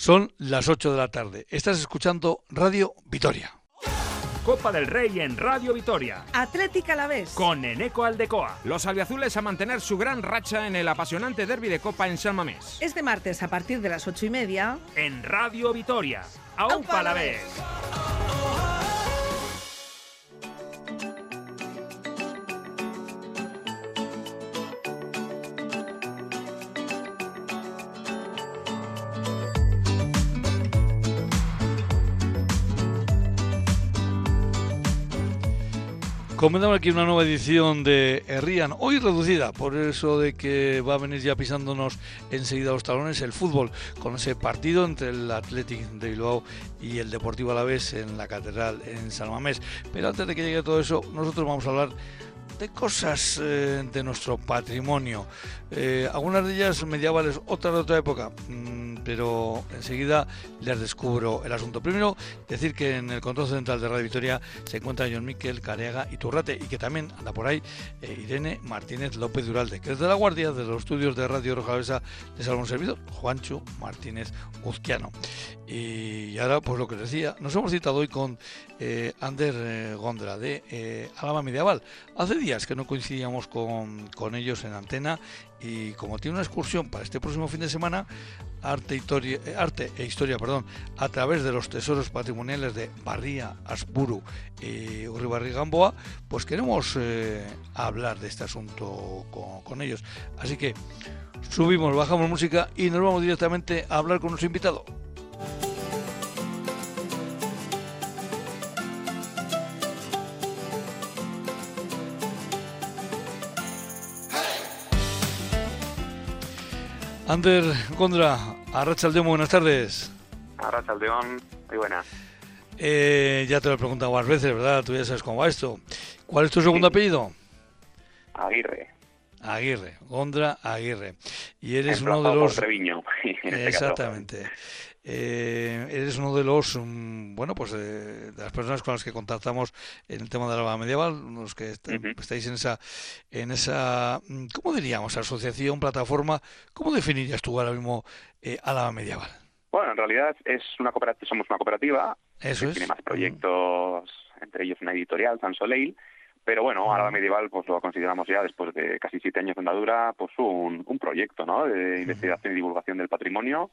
Son las 8 de la tarde. Estás escuchando Radio Vitoria. Copa del Rey en Radio Vitoria. Atlética a la vez. Con Eneco Aldecoa. Los albiazules a mantener su gran racha en el apasionante derby de Copa en San Mamés. Este martes a partir de las ocho y media. En Radio Vitoria. ¡Aupa a la vez! Comenzamos aquí una nueva edición de Herrían, hoy reducida, por eso de que va a venir ya pisándonos enseguida los talones el fútbol, con ese partido entre el Athletic de Bilbao y el Deportivo Alavés en la Catedral en San Mamés. Pero antes de que llegue todo eso, nosotros vamos a hablar de cosas eh, de nuestro patrimonio. Eh, algunas de ellas medievales, otras de otra época, mm, pero enseguida les descubro el asunto. Primero, decir que en el control central de Radio Victoria se encuentra John Miquel, Careaga y Turrate, y que también anda por ahí eh, Irene Martínez López Duralde, que es de la Guardia de los estudios de Radio Rojavesa de Salón Servidor, Juancho Martínez Uzquiano. Y ahora, pues lo que decía, nos hemos citado hoy con Ander Gondra de Alama Medieval. Hace días que no coincidíamos con, con ellos en antena y como tiene una excursión para este próximo fin de semana, arte, historia, eh, arte e historia perdón, a través de los tesoros patrimoniales de Barría, Aspuru y Uribarri Gamboa, pues queremos eh, hablar de este asunto con, con ellos. Así que subimos, bajamos música y nos vamos directamente a hablar con nuestro invitado. Ander Gondra, Arrachaldeón, buenas tardes. Arrachaldeón, muy buenas. Eh, ya te lo he preguntado varias veces, ¿verdad? Tú ya sabes cómo va esto. ¿Cuál es tu segundo apellido? Aguirre. Aguirre, Gondra Aguirre. Y eres uno de los... Treviño, este Exactamente. Eh, eres uno de los, mm, bueno, pues de, las personas con las que contactamos en el tema de la Medieval, los que estáis en esa, en esa, mm, ¿cómo diríamos? Asociación, plataforma. ¿Cómo definirías tú ahora mismo eh, Medieval? Bueno, en realidad es una cooperativa, somos una cooperativa. Eso que Tiene más proyectos, entre ellos una editorial, San Soleil. Pero bueno, Alba Medieval pues lo consideramos ya, después de casi siete años de andadura, pues un, un proyecto ¿no? de investigación y divulgación del patrimonio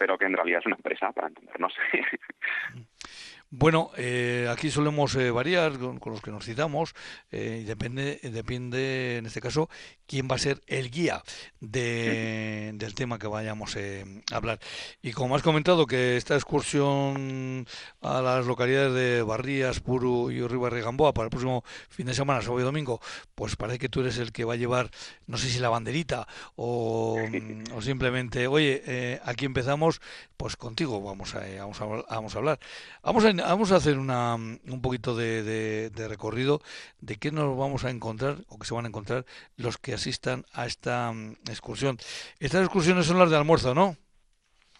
pero que en realidad es una empresa, para entendernos. Bueno, eh, aquí solemos eh, variar con, los que nos citamos eh, y depende, depende en este caso quién va a ser el guía de, del tema que vayamos a hablar. Y como has comentado que esta excursión a las localidades de Barrías, Puru y Ribarre Gamboa para el próximo fin de semana, sábado y domingo, pues parece que tú eres el que va a llevar, no sé si la banderita o, o simplemente, oye, aquí empezamos, pues contigo vamos a, vamos a, vamos a hablar. Vamos a vamos a hacer una, un poquito de, recorrido de qué nos vamos a encontrar o qué se van a encontrar los que asistan a esta mm, excursión. Estas excursiones son las de almuerzo, ¿no?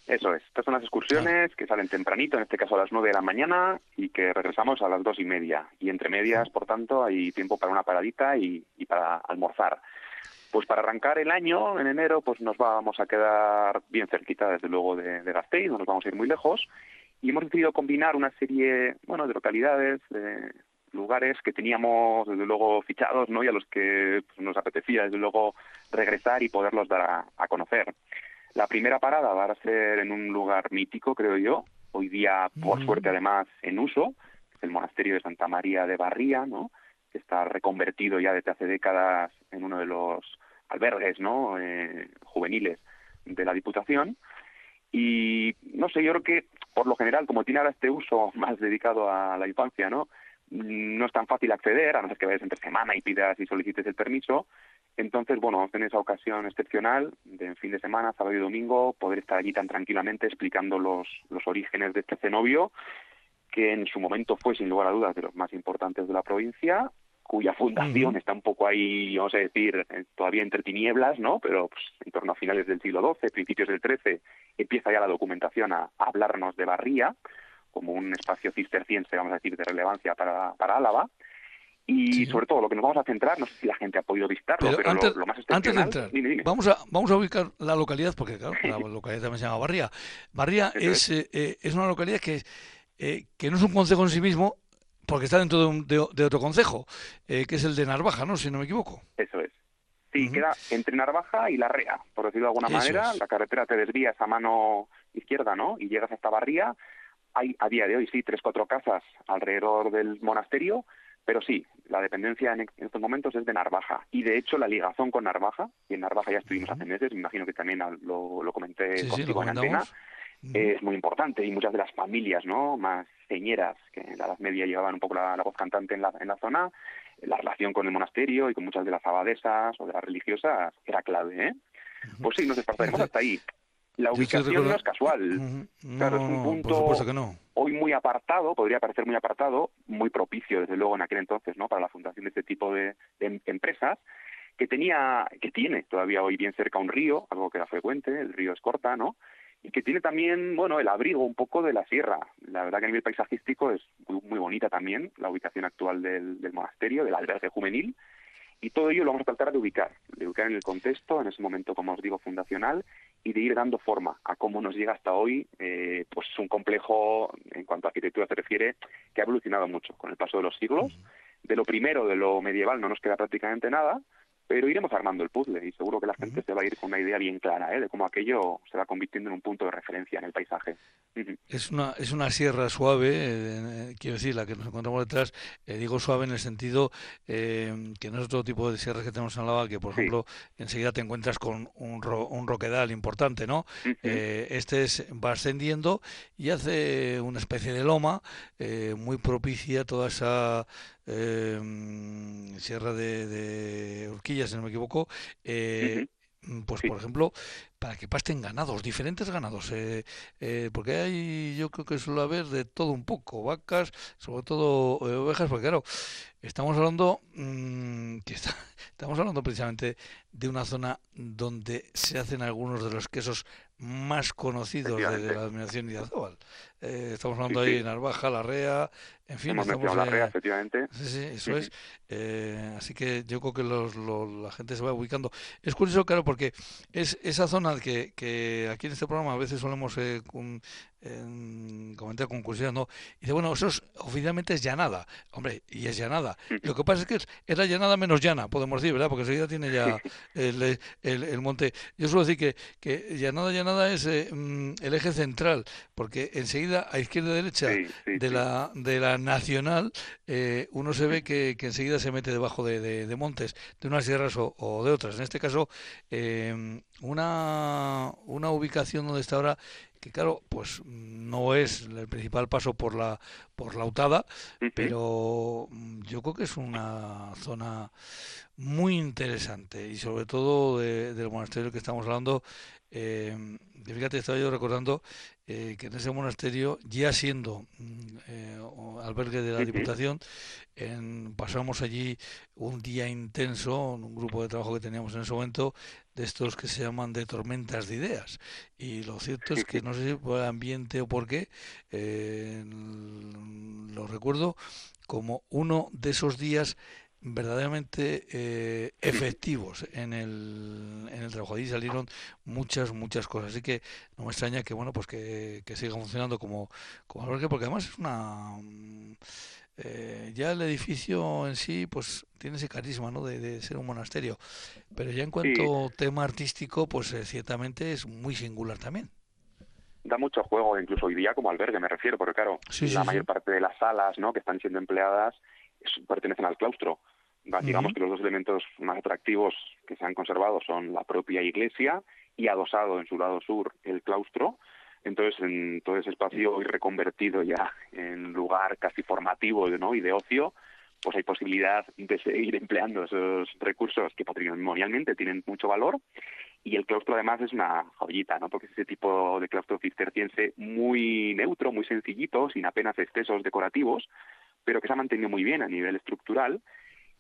Eso es. Estas son las excursiones que salen tempranito, en este caso a las nueve de la mañana, y que regresamos a las dos y media. Y entre medias, por tanto, hay tiempo para una paradita y, para almorzar. Pues para arrancar el año, en enero, pues nos vamos a quedar bien cerquita, desde luego, de, de Gasteiz, no nos vamos a ir muy lejos, y hemos decidido combinar una serie bueno de localidades de lugares que teníamos desde luego fichados no y a los que pues, nos apetecía desde luego regresar y poderlos dar a, conocer. La primera parada va a ser en un lugar mítico creo yo hoy día por suerte además en uso el monasterio de Santa María de Barría no que está reconvertido ya desde hace décadas en uno de los albergues no eh, juveniles de la Diputación. Y no sé, yo creo que por lo general, como tiene ahora este uso más dedicado a la infancia, ¿no? No es tan fácil acceder, a no ser que vayas entre semana y pidas y solicites el permiso. Entonces, bueno, en esa ocasión excepcional, de fin de semana, sábado y domingo, poder estar allí tan tranquilamente explicando los, los orígenes de este cenobio, que en su momento fue, sin lugar a dudas, de los más importantes de la provincia cuya fundación está un poco ahí, vamos a decir, eh, todavía entre tinieblas, ¿no? Pero pues, en torno a finales del siglo XII, principios del XIII, empieza ya la documentación a, hablarnos de Barría como un espacio cisterciense, vamos a decir, de relevancia para, para Álava. Y sobre todo lo que nos vamos a centrar, no sé si la gente ha podido visitarlo, pero, lo, más antes de entrar, Vamos, a, vamos a ubicar la localidad, porque claro, la localidad también se llama Barría. Barría es, eh, eh, es una localidad que, eh, que no es un concejo en sí mismo, porque está dentro de, de, otro concejo, que es el de Narvaja, ¿no? Si no me equivoco. Eso es. Sí, queda entre Narvaja y La Rea, por decirlo de alguna manera. La carretera te desvías a mano izquierda, ¿no? Y llegas hasta Barría. Hay a día de hoy, sí, tres, cuatro casas alrededor del monasterio pero sí, la dependencia en, estos momentos es de Narvaja. Y de hecho, la ligazón con Narvaja, y en Narvaja ya estuvimos hace meses, me imagino que también lo, lo comenté contigo en antena, es muy importante. Y muchas de las familias no más señeras que en la Edad Media llevaban un poco la, voz cantante en la, en la zona, la relación con el monasterio y con muchas de las abadesas o de las religiosas era clave. ¿eh? Pues sí, nos desplazaremos hasta ahí. La ubicación no es casual. claro, es un punto que no. hoy muy apartado, podría parecer muy apartado, muy propicio, desde luego, en aquel entonces, ¿no? Para la fundación de este tipo de, empresas, que tenía, que tiene todavía hoy bien cerca un río, algo que era frecuente, el río Escorta, ¿no? Y que tiene también, bueno, el abrigo un poco de la sierra. La verdad que a nivel paisajístico es muy, bonita también la ubicación actual del, del monasterio, del albergue juvenil, y todo ello lo vamos a tratar de ubicar, de ubicar en el contexto, en ese momento, como os digo, fundacional, y de ir dando forma a cómo nos llega hasta hoy, eh, pues un complejo, en cuanto a arquitectura se refiere, que ha evolucionado mucho con el paso de los siglos. De lo primero, de lo medieval, no nos queda prácticamente nada, pero iremos armando el puzzle y seguro que la gente se va a ir con una idea bien clara ¿eh? de cómo aquello se va convirtiendo en un punto de referencia en el paisaje. Es una, es una sierra suave, eh, quiero decir, la que nos encontramos detrás, eh, digo suave en el sentido que no es otro tipo de sierras que tenemos en Lava, que por ejemplo enseguida te encuentras con un, un roquedal importante, ¿no? este es, va ascendiendo y hace una especie de loma muy propicia toda esa eh, Sierra de, de, Urquilla, si no me equivoco, eh, pues por ejemplo, para que pasten ganados, diferentes ganados, eh, eh, porque hay, yo creo que suele haber de todo un poco, vacas, sobre todo ovejas, porque claro, estamos hablando mm, que estamos hablando precisamente de una zona donde se hacen algunos de los quesos más conocidos de, la denominación de Eh, estamos hablando ahí de Narvaja, Larrea, en fin. Hemos estamos Larrea, efectivamente. Sí, sí, eso es. Eh, así que yo creo que los, la gente se va ubicando. Es curioso, claro, porque es esa zona que, que aquí en este programa a veces solemos eh, comentar con curiosidad, ¿no? Y dice, bueno, eso es, oficialmente es llanada. Hombre, y es llanada. Lo que pasa es que es, la llanada menos llana, podemos decir, ¿verdad? Porque enseguida tiene ya el, el, monte. Yo suelo decir que, que llanada, llanada es eh, mm, el eje central, porque enseguida a izquierda y derecha de, La, de la nacional, eh, uno se ve que, que, enseguida se mete debajo de, de, montes, de unas sierras o, de otras. En este caso, eh, una, una ubicación donde está ahora que claro, pues no es el principal paso por la por la Utada, pero yo creo que es una zona muy interesante y sobre todo del monasterio que estamos hablando. Eh, fíjate, estaba yo recordando eh, que en ese monasterio, ya siendo mm, eh, albergue de la Diputación, pasamos allí un día intenso, un grupo de trabajo que teníamos en ese momento, de estos que se llaman de tormentas de ideas. Y lo cierto es que no sé si por el ambiente o por qué, eh, lo recuerdo como uno de esos días verdaderamente eh, efectivos en el, en el trabajo. Allí salieron muchas, muchas cosas. Así que no me extraña que, bueno, pues que, que siga funcionando como, como albergue, porque además es una... Eh, ya el edificio en sí pues tiene ese carisma ¿no? de, ser un monasterio pero ya en cuanto tema artístico pues eh, ciertamente es muy singular también da mucho juego incluso hoy día como albergue me refiero porque claro la mayor parte de las salas ¿no? que están siendo empleadas pertenecen al claustro digamos que los dos elementos más atractivos que se han conservado son la propia iglesia y adosado en su lado sur el claustro entonces, en todo ese espacio hoy reconvertido ya en lugar casi formativo ¿no? y de ocio, pues hay posibilidad de seguir empleando esos recursos que patrimonialmente tienen mucho valor. Y el claustro además es una joyita, ¿no? Porque es ese tipo de claustro cisterciense muy neutro, muy sencillito, sin apenas excesos decorativos, pero que se ha mantenido muy bien a nivel estructural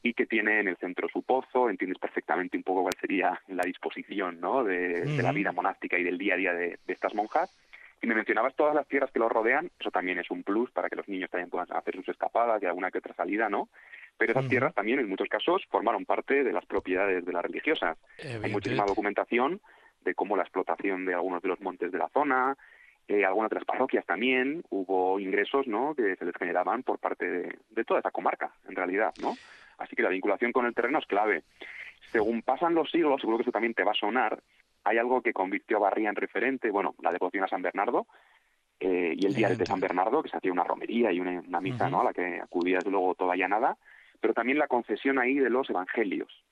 y que tiene en el centro su pozo, entiendes perfectamente un poco cuál sería la disposición ¿no? de, la vida monástica y del día a día de estas monjas y me mencionabas todas las tierras que lo rodean, eso también es un plus para que los niños también puedan hacer sus escapadas y alguna que otra salida, ¿no? pero esas tierras también en muchos casos formaron parte de las propiedades de las religiosas. Hay muchísima documentación de cómo la explotación de algunos de los montes de la zona, eh, algunas de las parroquias también, hubo ingresos ¿no? que se les generaban por parte de, de toda esa comarca, en realidad. ¿no? Así que la vinculación con el terreno es clave. Según pasan los siglos, seguro que eso también te va a sonar, hay algo que convirtió a Barría en referente, bueno, la devoción a San Bernardo, eh, y el día de San Bernardo, que se hacía una romería y una, misa, ¿no? A la que acudías luego toda nada, pero también la concesión ahí de los evangelios,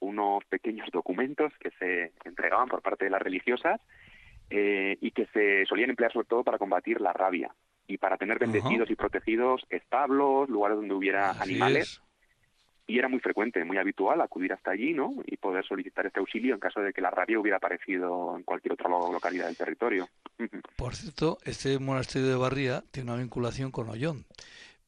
unos pequeños documentos que se entregaban por parte de las religiosas eh, y que se solían emplear sobre todo para combatir la rabia y para tener bendecidos y protegidos establos, lugares donde hubiera animales y era muy frecuente, muy habitual acudir hasta allí, ¿no? Y poder solicitar este auxilio en caso de que la rabia hubiera aparecido en cualquier otra localidad del territorio. Por cierto, este monasterio de Barría tiene una vinculación con Ollón,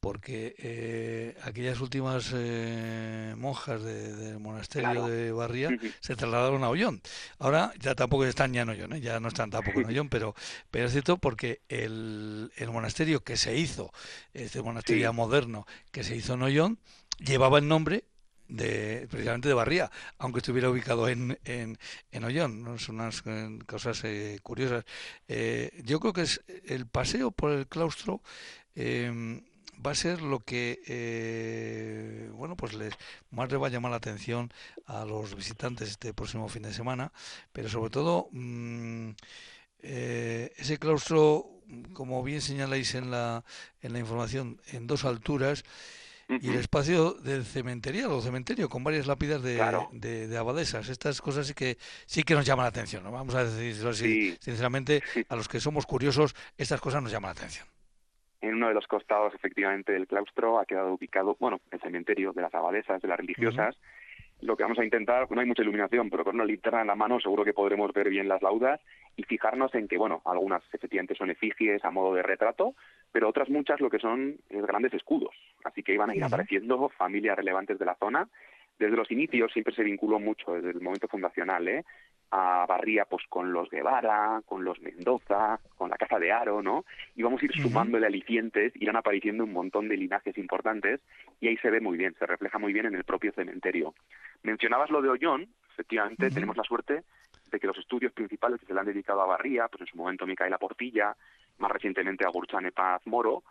porque eh, aquellas últimas eh, monjas del monasterio de Barría se trasladaron a Ollón. Ahora ya tampoco están ya en Ollón, ¿eh? ya no están tampoco en Ollón, pero, pero es cierto porque el, el monasterio que se hizo, este monasterio moderno que se hizo en Ollón, llevaba el nombre de precisamente de Barría, aunque estuviera ubicado en, en, en Ollón. ¿no? Son unas eh, cosas eh, curiosas. Eh, yo creo que es el paseo por el claustro em, va a ser lo que bueno pues les más le va a llamar la atención a los visitantes este próximo fin de semana, pero sobre todo mm, ese claustro, como bien señaláis en la en la información, en dos alturas y el espacio del cementerio, o cementerio, con varias lápidas de, de, abadesas. Estas cosas sí que sí que nos llaman la atención, ¿no? Vamos a decirlo así, sinceramente, a los que somos curiosos, estas cosas nos llaman la atención. En uno de los costados, efectivamente, del claustro ha quedado ubicado, bueno, el cementerio de las abadesas, de las religiosas. Lo que vamos a intentar, no hay mucha iluminación, pero con una linterna en la mano seguro que podremos ver bien las laudas y fijarnos en que, bueno, algunas efectivamente son efigies a modo de retrato, pero otras muchas lo que son es grandes escudos. Así que iban a ir apareciendo familias relevantes de la zona. Desde los inicios siempre se vinculó mucho, desde el momento fundacional, ¿eh? A Barría pues con los Guevara, con los Mendoza, con la Casa de Aro, ¿no? Y vamos a ir sumándole alicientes, irán apareciendo un montón de linajes importantes y ahí se ve muy bien, se refleja muy bien en el propio cementerio. Mencionabas lo de Ollón, efectivamente tenemos la suerte de que los estudios principales que se le han dedicado a Barría, pues en su momento Micaela Portilla, más recientemente a Gurchane Paz Moro,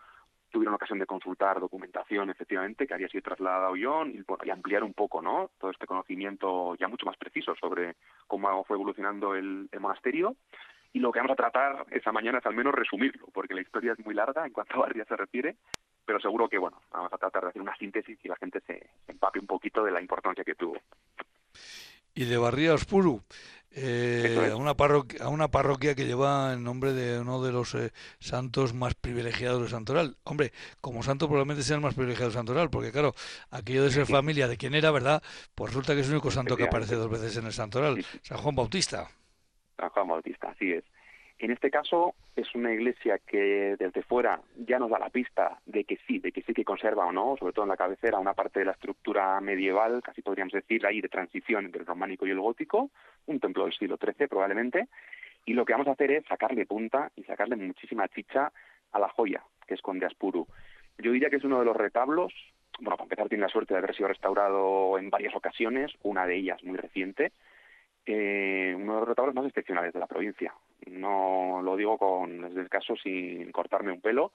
tuvieron ocasión de consultar documentación, efectivamente, que había sido trasladada a Ollón y, ampliar un poco, ¿no? Todo este conocimiento ya mucho más preciso sobre cómo fue evolucionando el, monasterio. Y lo que vamos a tratar esa mañana es al menos resumirlo, porque la historia es muy larga en cuanto a Barría se refiere, pero seguro que, bueno, vamos a tratar de hacer una síntesis y la gente se, se empape un poquito de la importancia que tuvo. Y de Barría Ospuru, eh, a, una parroquia, a una parroquia que lleva el nombre de uno de los eh, santos más privilegiados de Santoral. Hombre, como santo probablemente sea el más privilegiado de Santoral, porque claro, aquello de ser familia de quien era, ¿verdad? Pues resulta que es el único santo que aparece dos veces en el Santoral, San Juan Bautista. San Juan Bautista, así es. En este caso es una iglesia que desde fuera ya nos da la pista de que sí, de que sí que conserva o no, sobre todo en la cabecera, una parte de la estructura medieval, casi podríamos decir ahí de transición entre el románico y el gótico, un templo del siglo XIII probablemente, y lo que vamos a hacer es sacarle punta y sacarle muchísima chicha a la joya que esconde Aspuru. Yo diría que es uno de los retablos, bueno, para empezar tiene la suerte de haber sido restaurado en varias ocasiones, una de ellas muy reciente, eh, uno de los retablos más excepcionales de la provincia. No lo digo con, desde el caso sin cortarme un pelo,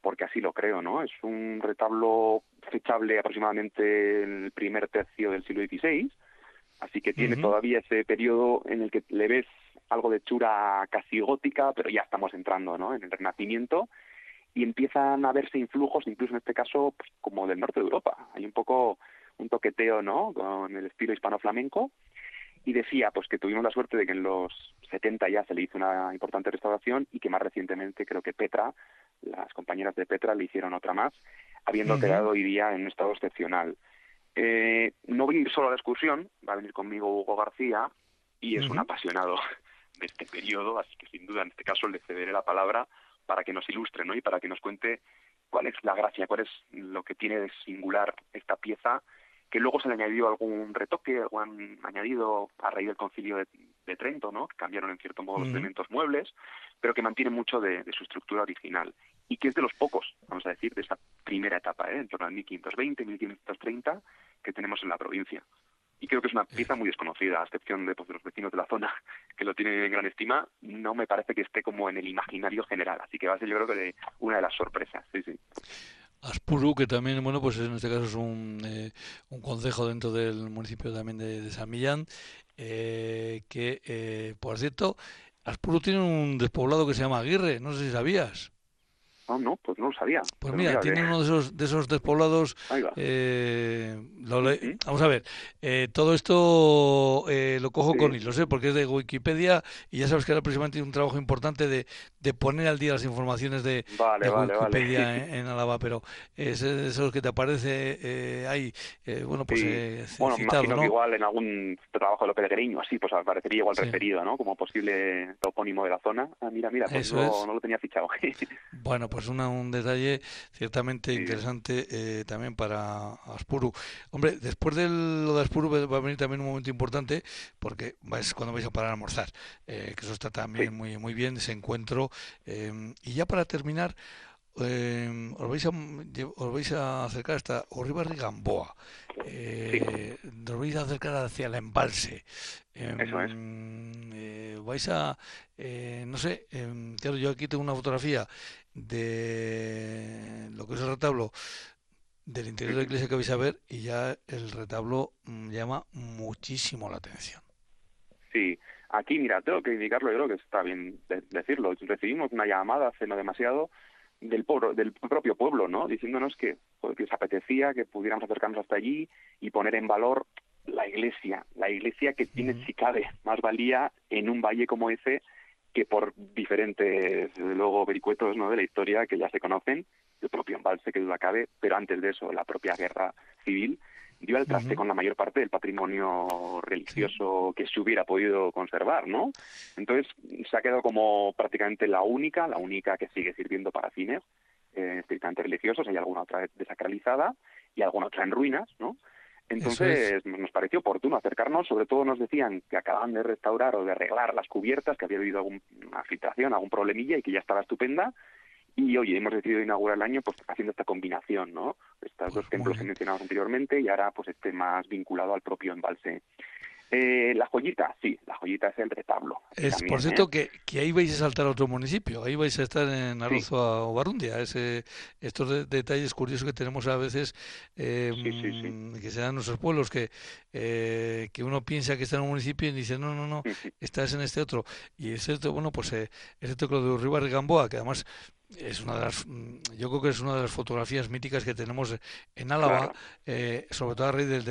porque así lo creo, ¿no? Es un retablo fechable aproximadamente en el primer tercio del siglo XVI, así que tiene todavía ese periodo en el que le ves algo de chura casi gótica, pero ya estamos entrando, ¿no? En el Renacimiento y empiezan a verse influjos, incluso en este caso, pues, como del norte de Europa. Hay un poco un toqueteo, ¿no? Con el estilo hispano-flamenco y decía pues que tuvimos la suerte de que en los 70 ya se le hizo una importante restauración y que más recientemente creo que Petra, las compañeras de Petra le hicieron otra más, habiendo quedado hoy día en un estado excepcional. Eh, no voy a ir solo a la excursión, va a venir conmigo Hugo García y es un apasionado de este periodo, así que sin duda en este caso le cederé la palabra para que nos ilustre ¿no? y para que nos cuente cuál es la gracia, cuál es lo que tiene de singular esta pieza que luego se le añadió algún retoque, algún añadido a raíz del concilio de, Trento, ¿no? que cambiaron en cierto modo los elementos muebles, pero que mantiene mucho de, su estructura original y que es de los pocos, vamos a decir, de esa primera etapa, ¿eh? en torno al 1520, 1530, que tenemos en la provincia. Y creo que es una pieza muy desconocida, a excepción de, pues, de los vecinos de la zona que lo tienen en gran estima, no me parece que esté como en el imaginario general, así que va a ser yo creo que una de las sorpresas, sí, sí. Aspuru, que también, bueno, pues en este caso es un, eh, un concejo dentro del municipio también de, San Millán, eh, que, eh, por cierto, Aspuru tiene un despoblado que se llama Aguirre, no sé si sabías. No, no, pues no lo sabía. Pues mira, tiene uno de esos, de esos despoblados. Eh, Vamos a ver, eh, todo esto eh, lo cojo con hilo, sé, porque es de Wikipedia y ya sabes que ahora precisamente un trabajo importante de, de poner al día las informaciones de, Wikipedia En, Álava, pero es de esos que te aparece ahí, bueno, pues bueno, imagino que igual en algún trabajo de lo peregrinos, así, pues aparecería igual referido, ¿no? Como posible topónimo de la zona. Ah, mira, mira, pues no, no, lo tenía fichado. bueno, pues pues un detalle ciertamente interesante eh, también para Aspuru. Hombre, después de lo de Aspuru va a venir también un momento importante porque es cuando vais a parar a almorzar, eh, que eso está también muy muy bien, ese encuentro. Eh, y ya para terminar, eh, os, vais a, os vais a acercar hasta Orribarri Gamboa. Eh, Os vais a acercar hacia el embalse. Em, eh, vais a, eh, no sé, claro, yo aquí tengo una fotografía de lo que es el retablo del interior de la iglesia que vais a ver y ya el retablo mm, llama muchísimo la atención. Sí, aquí mira, tengo que indicarlo, yo creo que está bien decirlo. Recibimos una llamada hace no demasiado del, del propio pueblo, ¿no? Diciéndonos que, que les apetecía que pudiéramos acercarnos hasta allí y poner en valor la iglesia, la iglesia que tiene, si cabe, más valía en un valle como ese que por diferentes, luego, vericuetos ¿no? de la historia que ya se conocen, el propio embalse, que duda cabe, pero antes de eso, la propia guerra civil, dio al traste con la mayor parte del patrimonio religioso que se hubiera podido conservar, ¿no? Entonces se ha quedado como prácticamente la única, la única que sigue sirviendo para fines eh, estrictamente religiosos, hay alguna otra desacralizada y alguna otra en ruinas, ¿no? Entonces nos pareció oportuno acercarnos, sobre todo nos decían que acababan de restaurar o de arreglar las cubiertas, que había habido alguna filtración, algún problemilla y que ya estaba estupenda. Y oye, hemos decidido inaugurar el año pues haciendo esta combinación, ¿no? Estos dos templos que mencionamos anteriormente y ahora pues este más vinculado al propio embalse eh, la joyita, sí, la joyita es el retablo. Es, por cierto, ¿eh? que, que, ahí vais a saltar a otro municipio, ahí vais a estar en Arrozoa o Barundia. Ese, estos detalles curiosos que tenemos a veces, eh, que se dan en nuestros pueblos, que, eh, que uno piensa que está en un municipio y dice, no, no, no, estás en este otro. Y es esto, bueno, pues eh, es esto de Ribar de Gamboa, que además es una de las mm, yo creo que es una de las fotografías míticas que tenemos en Álava eh, sobre todo a raíz del,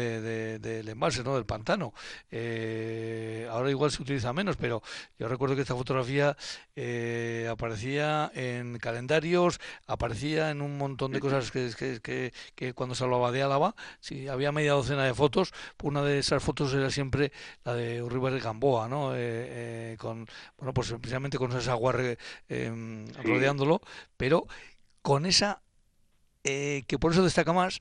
del embalse no del pantano. Eh, ahora igual se utiliza menos pero yo recuerdo que esta fotografía eh, aparecía en calendarios aparecía en un montón de cosas que, que, que, cuando se hablaba de Álava si había media docena de fotos. Una de esas fotos era siempre la de Uribe de Gamboa no con bueno pues precisamente con esa agua rodeándolo pero con esa, eh, que por eso destaca más,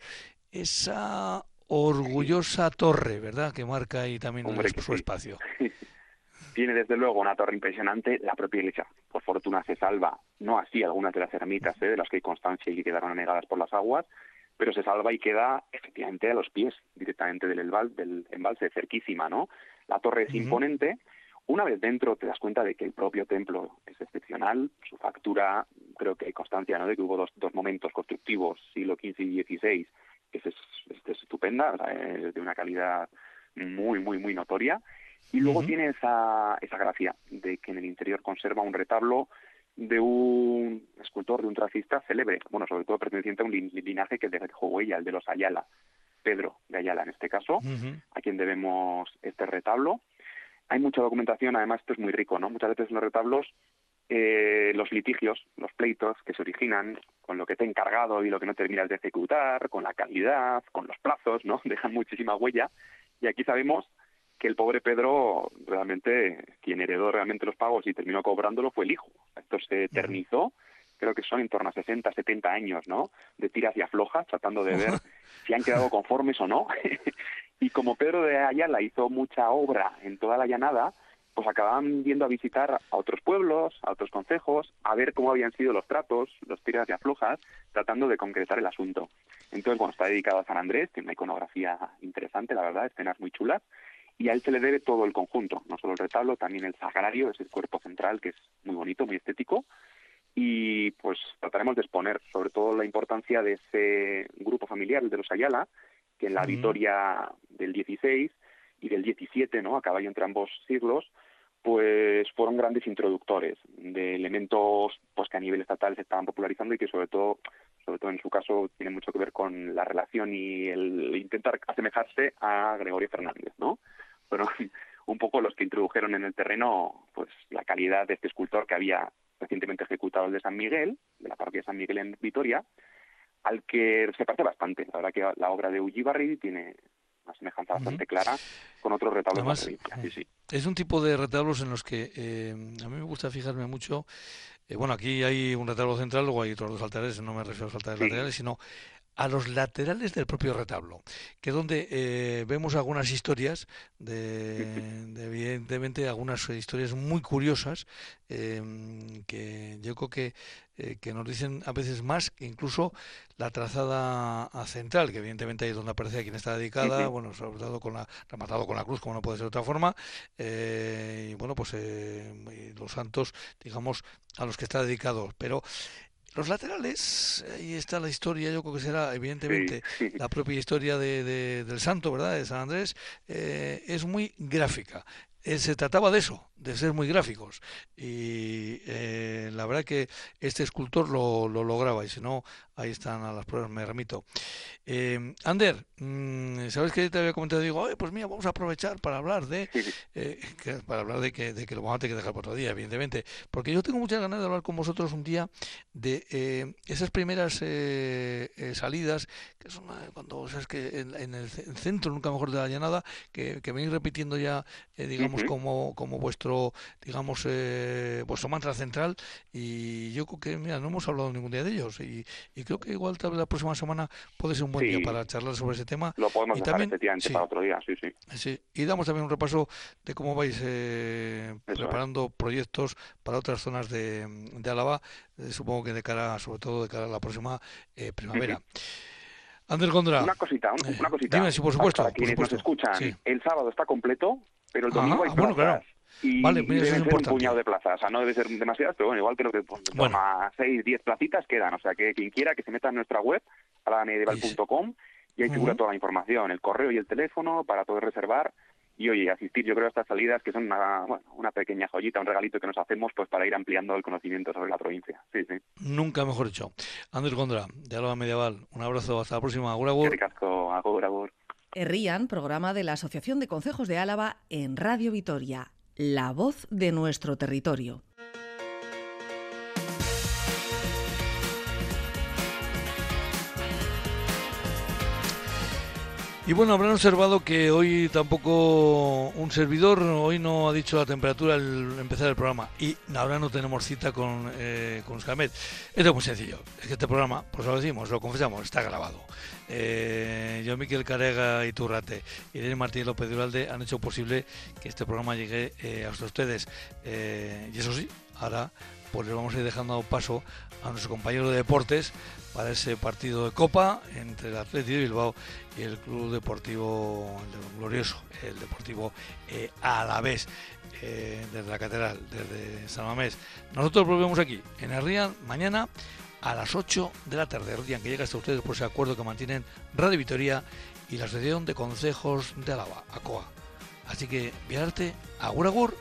esa orgullosa torre, ¿verdad? Que marca ahí también su espacio. Tiene desde luego una torre impresionante, la propia iglesia, por fortuna se salva, no así algunas de las ermitas ¿eh? de las que hay constancia y que quedaron anegadas por las aguas, pero se salva y queda efectivamente a los pies directamente del, del embalse, cerquísima, ¿no? La torre es imponente, una vez dentro te das cuenta de que el propio templo es excepcional, su factura, creo que hay constancia ¿no? de que hubo dos, dos momentos constructivos, siglo XV y XVI, que es, estupenda, es de una calidad muy, muy, muy notoria. Y luego tiene esa, esa gracia de que en el interior conserva un retablo de un escultor, de un tracista célebre, bueno, sobre todo perteneciente a un linaje que dejó huella, el de los Ayala, Pedro de Ayala en este caso, a quien debemos este retablo hay mucha documentación, además esto es muy rico, ¿no? Muchas veces en los retablos eh, los litigios, los pleitos que se originan con lo que te he encargado y lo que no terminas de ejecutar, con la calidad, con los plazos, ¿no? Dejan muchísima huella. Y aquí sabemos que el pobre Pedro, realmente, quien heredó realmente los pagos y terminó cobrándolo fue el hijo. Esto se eternizó creo que son en torno a 60, 70 años, ¿no? De tiras y aflojas, tratando de ver si han quedado conformes o no. Y como Pedro de Ayala hizo mucha obra en toda la llanada, pues acababan yendo a visitar a otros pueblos, a otros concejos, a ver cómo habían sido los tratos, los tiras y aflojas, tratando de concretar el asunto. Entonces, bueno, está dedicado a San Andrés, tiene una iconografía interesante, la verdad, escenas muy chulas, y a él se le debe todo el conjunto, no solo el retablo, también el sagrario, es el cuerpo central, que es muy bonito, muy estético, y pues trataremos de exponer sobre todo la importancia de ese grupo familiar, el de los Ayala, que en la Vitoria del 16 y del 17, ¿no? a caballo entre ambos siglos, pues fueron grandes introductores de elementos pues que a nivel estatal se estaban popularizando y que sobre todo sobre todo en su caso tiene mucho que ver con la relación y el intentar asemejarse a Gregorio Fernández, ¿no? Fueron un poco los que introdujeron en el terreno pues la calidad de este escultor que había recientemente ejecutado el de San Miguel, de la parroquia de San Miguel en Vitoria, al que se parece bastante. La verdad que la obra de Ullibarri tiene una semejanza bastante clara con otros retablos Además, Es un tipo de retablos en los que eh, a mí me gusta fijarme mucho. Eh, bueno, aquí hay un retablo central, luego hay otros dos altares, no me refiero a los altares laterales, sino a los laterales del propio retablo, que es donde eh, vemos algunas historias, de, evidentemente algunas historias muy curiosas, em, que yo creo que, eh, que, nos dicen a veces más que incluso la trazada central, que evidentemente ahí es donde aparece a quien está dedicada, bueno, sobre todo con la, rematado con la cruz, como no puede ser de otra forma, eh, y bueno, pues los santos, digamos, a los que está dedicado, pero los laterales, ahí está la historia, yo creo que será evidentemente la propia historia de, del santo, ¿verdad? De San Andrés, eh, es muy gráfica. Eh, se trataba de eso, de ser muy gráficos. Y eh, la verdad que este escultor lo, lo, lograba, y si no, ahí están a las pruebas, me remito. Eh, Ander, mm, ¿sabes que te había comentado? Digo, pues mira, vamos a aprovechar para hablar de eh, para hablar de que, de que lo vamos a tener que dejar por otro día, evidentemente. Porque yo tengo muchas ganas de hablar con vosotros un día de eh, esas primeras eh, salidas, que son cuando, o sea, es que en, el centro, nunca mejor de la llanada, que, que venís repitiendo ya, digamos, como, como vuestro, digamos, vuestro mantra central. Y yo creo que, mira, no hemos hablado ningún día de ellos. Y, y creo que igual tal vez la próxima semana puede ser un buen día para charlar sobre ese tema. Lo podemos y dejar también, efectivamente para otro día, sí, sí. Sí, y damos también un repaso de cómo vais eh, preparando proyectos para otras zonas de, de Álava, eh, supongo que de cara, sobre todo de cara a la próxima eh, primavera. Ander Gondra. Una cosita, una cosita. Dime, sí, por supuesto. Para quienes nos escuchan, el sábado está completo, pero el domingo hay bueno, claro y, vale, debe ser un puñado de plazas. O sea, no debe ser demasiadas, pero bueno, igual creo que pues, bueno. 6, 10 placitas quedan. O sea, que quien quiera que se meta en nuestra web, alamedieval.com, y ahí figura toda la información, el correo y el teléfono para poder reservar y oye, asistir yo creo a estas salidas que son una, bueno, una pequeña joyita, un regalito que nos hacemos pues para ir ampliando el conocimiento sobre la provincia. Sí, sí. Nunca mejor dicho. Andrés Gondra, de Álava Medieval, un abrazo, hasta la próxima. Agur, agur. agur, agur. Errían, programa de la Asociación de Concejos de Álava en Radio Vitoria la voz de nuestro territorio. Y bueno, habrán observado que hoy tampoco un servidor, hoy no ha dicho la temperatura al empezar el programa y ahora no tenemos cita con, eh, con Esto es muy sencillo, es que este programa, pues lo decimos, lo confesamos, está grabado. Eh, yo, Miquel Carega y Turrate, Irene Martínez López Duralde han hecho posible que este programa llegue eh, hasta ustedes. Eh, y eso sí, ahora pues les vamos a ir dejando paso a nuestro compañero de deportes para ese partido de Copa entre el Atlético de Bilbao y el Club Deportivo el Glorioso, el Deportivo eh, Alavés, eh, desde la Catedral, desde San Mamés. Nosotros volvemos aquí, en Arrian, mañana a las 8 de la tarde. Arrian, que llega hasta ustedes por ese acuerdo que mantienen Radio Vitoria y la Asociación de Consejos de Álava, ACOA. Así que, viajarte, agur agur